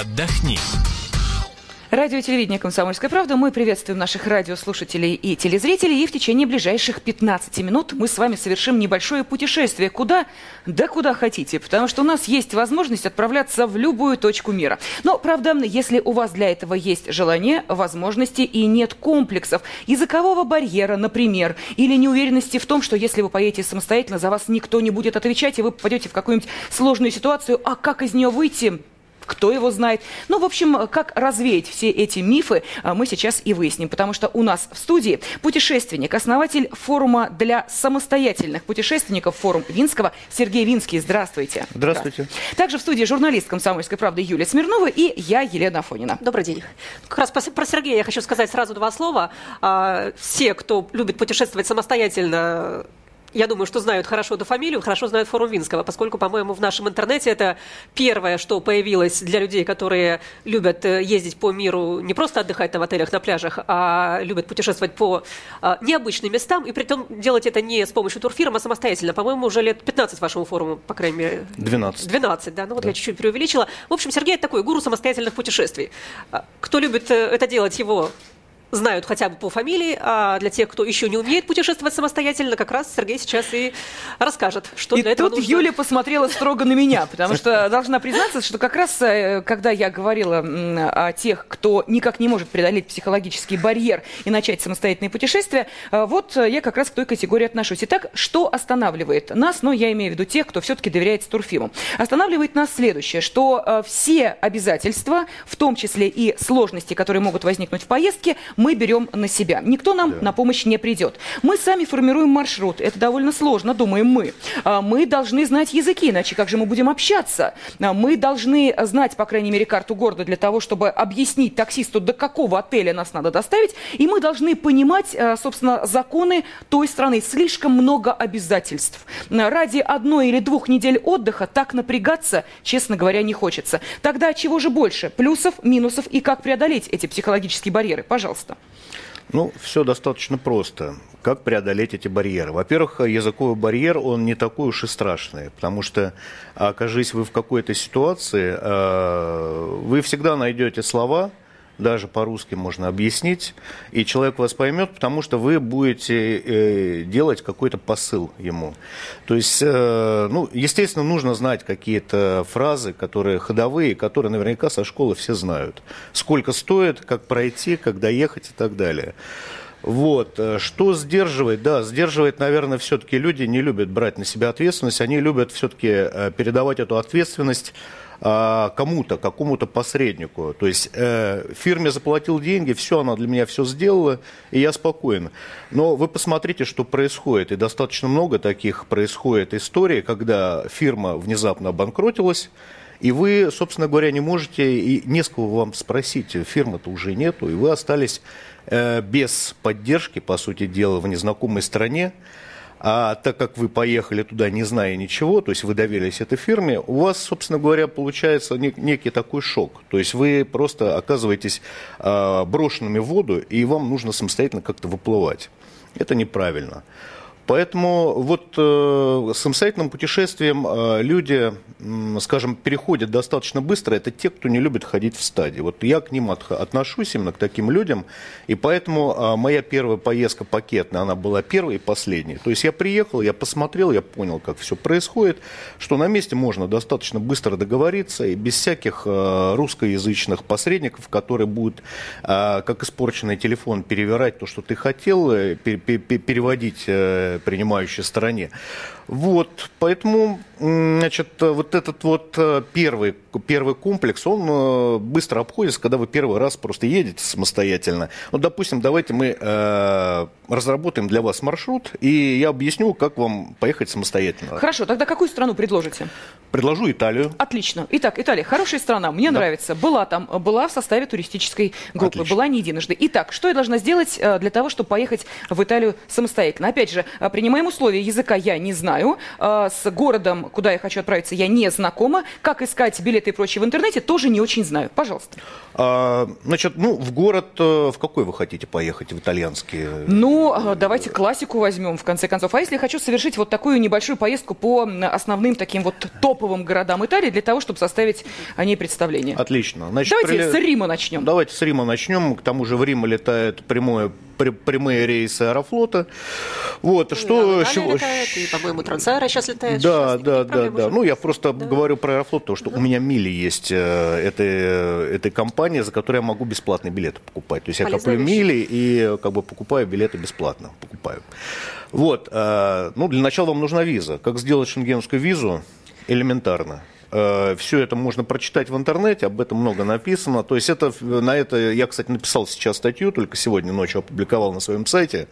Отдохни. Радио и телевидение «Комсомольская правда». Мы приветствуем наших радиослушателей и телезрителей. И в течение ближайших 15 минут мы с вами совершим небольшое путешествие. Куда? Да куда хотите. Потому что у нас есть возможность отправляться в любую точку мира. Но, правда, если у вас для этого есть желание, возможности и нет комплексов, языкового барьера, например, или неуверенности в том, что если вы поедете самостоятельно, за вас никто не будет отвечать, и вы попадете в какую-нибудь сложную ситуацию, а как из нее выйти, кто его знает. Ну, в общем, как развеять все эти мифы, а, мы сейчас и выясним, потому что у нас в студии путешественник, основатель форума для самостоятельных путешественников, форум Винского, Сергей Винский. Здравствуйте. Здравствуйте. Также в студии журналист «Комсомольской правды» Юлия Смирнова и я, Елена Афонина. Добрый день. Как раз про Сергея я хочу сказать сразу два слова. А, все, кто любит путешествовать самостоятельно, я думаю, что знают хорошо эту фамилию, хорошо знают форум Винского, поскольку, по-моему, в нашем интернете это первое, что появилось для людей, которые любят э, ездить по миру, не просто отдыхать там в отелях, на пляжах, а любят путешествовать по а, необычным местам, и при том делать это не с помощью турфирм, а самостоятельно. По-моему, уже лет 15 вашему форуму, по крайней мере. 12. 12, да. Ну вот да. я чуть-чуть преувеличила. В общем, Сергей – это такой гуру самостоятельных путешествий. А, кто любит э, это делать, его знают хотя бы по фамилии, а для тех, кто еще не умеет путешествовать самостоятельно, как раз Сергей сейчас и расскажет, что и для этого тут нужно. Юля посмотрела строго на меня, потому что должна признаться, что как раз, э, когда я говорила о тех, кто никак не может преодолеть психологический барьер и начать самостоятельные путешествия, э, вот я как раз к той категории отношусь. Итак, что останавливает нас, ну, я имею в виду тех, кто все-таки доверяет Турфиму. Останавливает нас следующее, что э, все обязательства, в том числе и сложности, которые могут возникнуть в поездке, мы берем на себя. Никто нам да. на помощь не придет. Мы сами формируем маршрут. Это довольно сложно, думаем мы. А, мы должны знать языки, иначе как же мы будем общаться? А, мы должны знать, по крайней мере, карту города для того, чтобы объяснить таксисту, до какого отеля нас надо доставить. И мы должны понимать, а, собственно, законы той страны. Слишком много обязательств. Ради одной или двух недель отдыха так напрягаться, честно говоря, не хочется. Тогда чего же больше? Плюсов, минусов и как преодолеть эти психологические барьеры? Пожалуйста. Ну, все достаточно просто. Как преодолеть эти барьеры? Во-первых, языковый барьер, он не такой уж и страшный, потому что, окажись вы в какой-то ситуации, э, вы всегда найдете слова, даже по-русски можно объяснить, и человек вас поймет, потому что вы будете э, делать какой-то посыл ему. То есть, э, ну, естественно, нужно знать какие-то фразы, которые ходовые, которые наверняка со школы все знают. Сколько стоит, как пройти, как доехать и так далее. Вот. Э, что сдерживает? Да, сдерживает, наверное, все-таки люди не любят брать на себя ответственность, они любят все-таки передавать эту ответственность а, кому-то, какому-то посреднику. То есть э, фирме заплатил деньги, все, она для меня все сделала, и я спокоен. Но вы посмотрите, что происходит. И достаточно много таких происходит историй, когда фирма внезапно обанкротилась, и вы, собственно говоря, не можете, и не с кого вам спросить, фирмы-то уже нету, и вы остались э, без поддержки, по сути дела, в незнакомой стране. А так как вы поехали туда, не зная ничего, то есть вы доверились этой фирме, у вас, собственно говоря, получается некий такой шок. То есть вы просто оказываетесь а, брошенными в воду, и вам нужно самостоятельно как-то выплывать. Это неправильно. Поэтому вот э, самостоятельным путешествием э, люди, э, скажем, переходят достаточно быстро. Это те, кто не любит ходить в стадии. Вот я к ним от, отношусь именно к таким людям. И поэтому э, моя первая поездка пакетная, она была первой и последней. То есть я приехал, я посмотрел, я понял, как все происходит, что на месте можно достаточно быстро договориться и без всяких э, русскоязычных посредников, которые будут, э, как испорченный телефон, перевирать то, что ты хотел, э, пер, пер, переводить э, принимающей стороне. Вот, поэтому, значит, вот этот вот э, первый, первый комплекс, он э, быстро обходится, когда вы первый раз просто едете самостоятельно. Ну, допустим, давайте мы э, разработаем для вас маршрут, и я объясню, как вам поехать самостоятельно. Хорошо, тогда какую страну предложите? Предложу Италию. Отлично. Итак, Италия, хорошая страна, мне да. нравится. Была там, была в составе туристической группы, Отлично. была не единожды. Итак, что я должна сделать э, для того, чтобы поехать в Италию самостоятельно? Опять же, принимаем условия. Языка я не знаю, с городом, куда я хочу отправиться, я не знакома. Как искать билеты и прочее в интернете, тоже не очень знаю. Пожалуйста. А, значит, ну, в город, э, в какой вы хотите поехать, в итальянский? Ну, давайте классику возьмем, в конце концов. А если я хочу совершить вот такую небольшую поездку по основным таким вот топовым городам Италии для того, чтобы составить о ней представление? Отлично. Значит, давайте прили... с Рима начнем. Давайте с Рима начнем. К тому же в Рим летает прямое прямые рейсы Аэрофлота. Вот, и что... Летает, и, по-моему, Трансаэро сейчас летает. Да, сейчас да, да, да. Ну, я просто да. говорю про Аэрофлот, то, что да. у меня мили есть э, этой, этой компании, за которой я могу бесплатные билеты покупать. То есть Полезная я коплю вещь. мили и как бы покупаю билеты бесплатно. Покупаю. Вот. Э, ну, для начала вам нужна виза. Как сделать шенгенскую визу? Элементарно. Э, Все это можно прочитать в интернете, об этом много написано. То есть это, на это я, кстати, написал сейчас статью, только сегодня ночью опубликовал на своем сайте,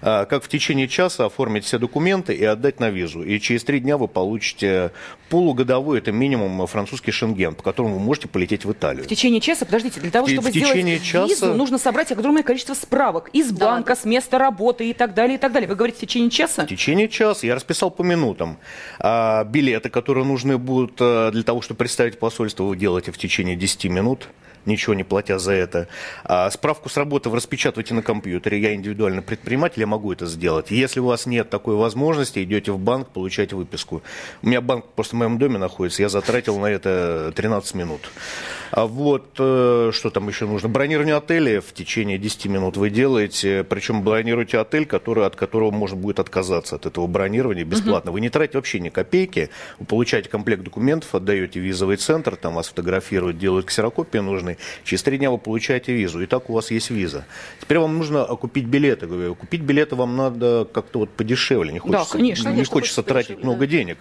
э, как в течение часа оформить все документы и отдать на визу. И через три дня вы получите полугодовой, это минимум французский шенген, по которому вы можете полететь в Италию. В течение часа, подождите, для того, чтобы в сделать часа... визу, нужно собрать огромное количество справок из банка, да. с места работы и так далее, и так далее. Вы говорите, в течение часа? В течение часа. Я расписал по минутам. А, билеты, которые нужны будут э, для того, чтобы представить посольство, вы делаете в течение 10 минут ничего не платя за это. А справку с работы вы распечатываете на компьютере. Я индивидуальный предприниматель, я могу это сделать. Если у вас нет такой возможности, идете в банк, получаете выписку. У меня банк просто в моем доме находится, я затратил на это 13 минут. А вот э, что там еще нужно? Бронирование отеля в течение 10 минут вы делаете, причем бронируете отель, который, от которого можно будет отказаться от этого бронирования бесплатно. Угу. Вы не тратите вообще ни копейки, вы получаете комплект документов, отдаете визовый центр, там вас фотографируют, делают ксерокопии нужные. Через три дня вы получаете визу, и так у вас есть виза. Теперь вам нужно купить билеты. Купить билеты вам надо как-то вот подешевле, не хочется, да, конечно, не конечно, хочется тратить много да. денег.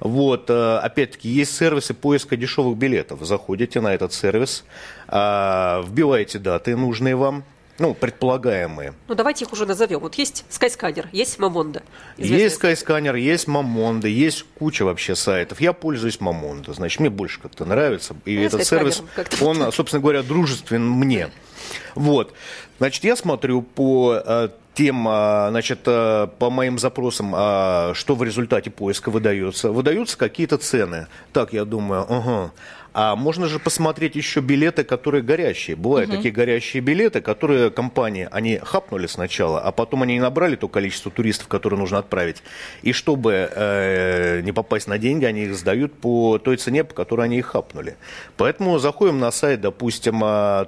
Вот, э, опять-таки, есть сервисы поиска дешевых билетов. Заходите на этот сервис, а, вбиваете даты нужные вам, ну, предполагаемые. Ну, давайте их уже назовем. Вот есть Skyscanner, есть Мамонда. Есть Skyscanner, есть Мамонда, есть куча вообще сайтов. Я пользуюсь Мамонда, значит, мне больше как-то нравится. И ну, этот сервис, он, собственно говоря, дружествен мне. Вот. Значит, я смотрю по э, тем, значит, э, по моим запросам, что в результате поиска выдается. Выдаются какие-то цены. Так, я думаю, ага, а можно же посмотреть еще билеты, которые горящие. Бывают угу. такие горящие билеты, которые компании, они хапнули сначала, а потом они не набрали то количество туристов, которые нужно отправить. И чтобы э, не попасть на деньги, они их сдают по той цене, по которой они их хапнули. Поэтому заходим на сайт, допустим,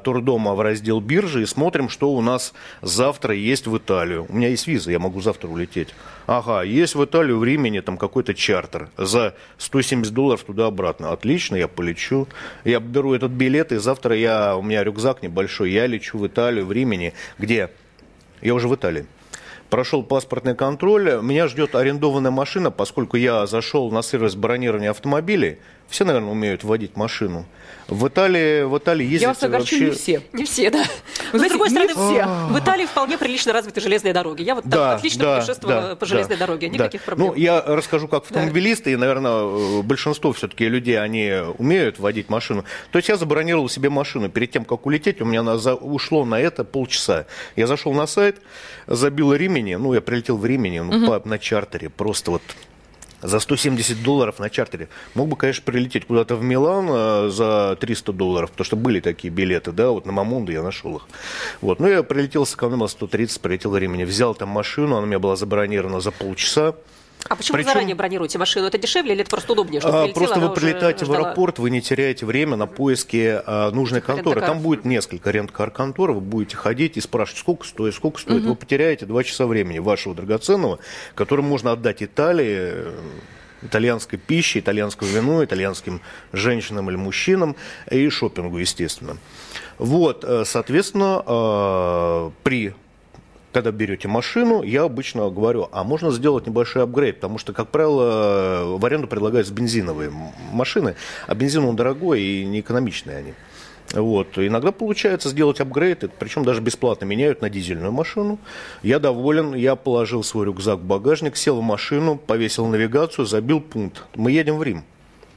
Турдома в раздел биржи и смотрим, что у нас завтра есть в Италию. У меня есть виза, я могу завтра улететь. Ага, есть в Италию в Римени там какой-то чартер за 170 долларов туда-обратно. Отлично, я полечу. Я беру этот билет, и завтра я, у меня рюкзак небольшой, я лечу в Италию, в Римени, где? Я уже в Италии прошел паспортный контроль, меня ждет арендованная машина, поскольку я зашел на сервис бронирования автомобилей. Все, наверное, умеют водить машину. В Италии, в Италии ездят Я вас огорчу, вообще... не все. Не все, да. Но, знаете, с другой стороны, все. в Италии вполне прилично развиты железные дороги. Я вот да, отлично да, путешествовала да, по железной да, дороге, никаких да. проблем. Ну, я расскажу, как автомобилисты, да. и, наверное, большинство все-таки людей, они умеют водить машину. То есть я забронировал себе машину. Перед тем, как улететь, у меня на, за, ушло на это полчаса. Я зашел на сайт, забил Римени, ну, я прилетел в Римени, ну, угу. по, на чартере, просто вот за 170 долларов на чартере. Мог бы, конечно, прилететь куда-то в Милан э, за 300 долларов, потому что были такие билеты, да, вот на Мамунду я нашел их. Вот, ну, я прилетел, сэкономил 130, прилетел времени. Взял там машину, она у меня была забронирована за полчаса. А почему Причем, вы заранее бронируете машину? Это дешевле или это просто удобнее? Чтобы а, просто вы прилетаете в аэропорт, вы не теряете время на поиске а, нужной конторы. Там будет несколько рент-кар-контор, вы будете ходить и спрашивать, сколько стоит, сколько стоит. Угу. Вы потеряете два часа времени вашего драгоценного, которое можно отдать Италии, итальянской пище, итальянскому вину, итальянским женщинам или мужчинам и шопингу, естественно. Вот, э, соответственно, э, при когда берете машину, я обычно говорю, а можно сделать небольшой апгрейд, потому что, как правило, в аренду предлагаются бензиновые машины, а бензин он дорогой и неэкономичные они. Вот. Иногда получается сделать апгрейд, причем даже бесплатно меняют на дизельную машину. Я доволен, я положил свой рюкзак в багажник, сел в машину, повесил навигацию, забил пункт. Мы едем в Рим.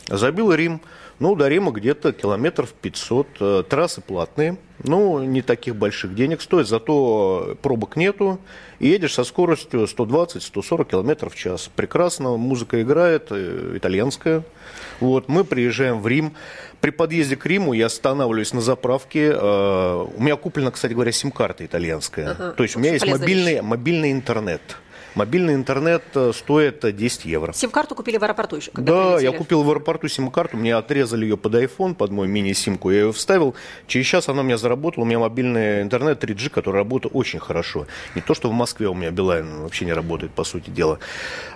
Забил Рим, Ну, до Рима где-то километров 500. Э, трассы платные, ну, не таких больших денег стоит, зато пробок нету. И едешь со скоростью 120-140 километров в час. Прекрасно, музыка играет, э, итальянская. Вот, мы приезжаем в Рим. При подъезде к Риму я останавливаюсь на заправке. Э, у меня куплена, кстати говоря, сим-карта итальянская. Ага, То есть у меня есть мобильный, мобильный интернет. Мобильный интернет э, стоит 10 евро. Сим-карту купили в аэропорту еще? Когда да, прилетели. я купил в аэропорту сим-карту, мне отрезали ее под iPhone, под мой мини-симку, я ее вставил. Через час она у меня заработала, у меня мобильный интернет 3G, который работает очень хорошо. Не то, что в Москве у меня Билайн вообще не работает, по сути дела.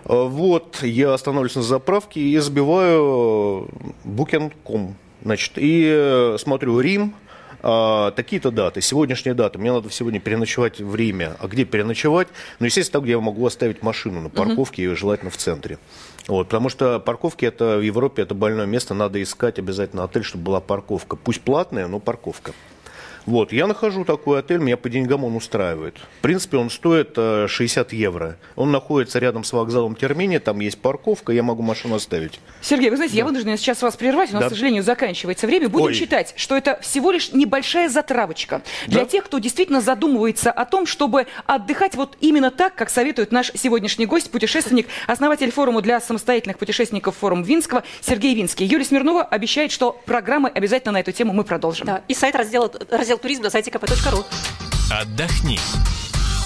Э, вот, я останавливаюсь на заправке и забиваю Booking.com. Значит, и смотрю Рим, а, такие-то даты, сегодняшняя дата, мне надо сегодня переночевать в Риме. А где переночевать? Ну, естественно, там, где я могу оставить машину на парковке, uh-huh. и желательно в центре. Вот, потому что парковки это в Европе это больное место, надо искать обязательно отель, чтобы была парковка. Пусть платная, но парковка. Вот, я нахожу такой отель, меня по деньгам он устраивает. В принципе, он стоит 60 э, евро. Он находится рядом с вокзалом Термини, там есть парковка, я могу машину оставить. Сергей, вы знаете, да. я вынуждена сейчас вас прервать, у нас, да. к сожалению, заканчивается время. Будем Ой. считать, что это всего лишь небольшая затравочка для да? тех, кто действительно задумывается о том, чтобы отдыхать вот именно так, как советует наш сегодняшний гость, путешественник, основатель форума для самостоятельных путешественников форум Винского Сергей Винский. Юлия Смирнова обещает, что программы обязательно на эту тему мы продолжим. Да. И сайт раздела, раздел туризм на сайте kp.ru. Отдохни.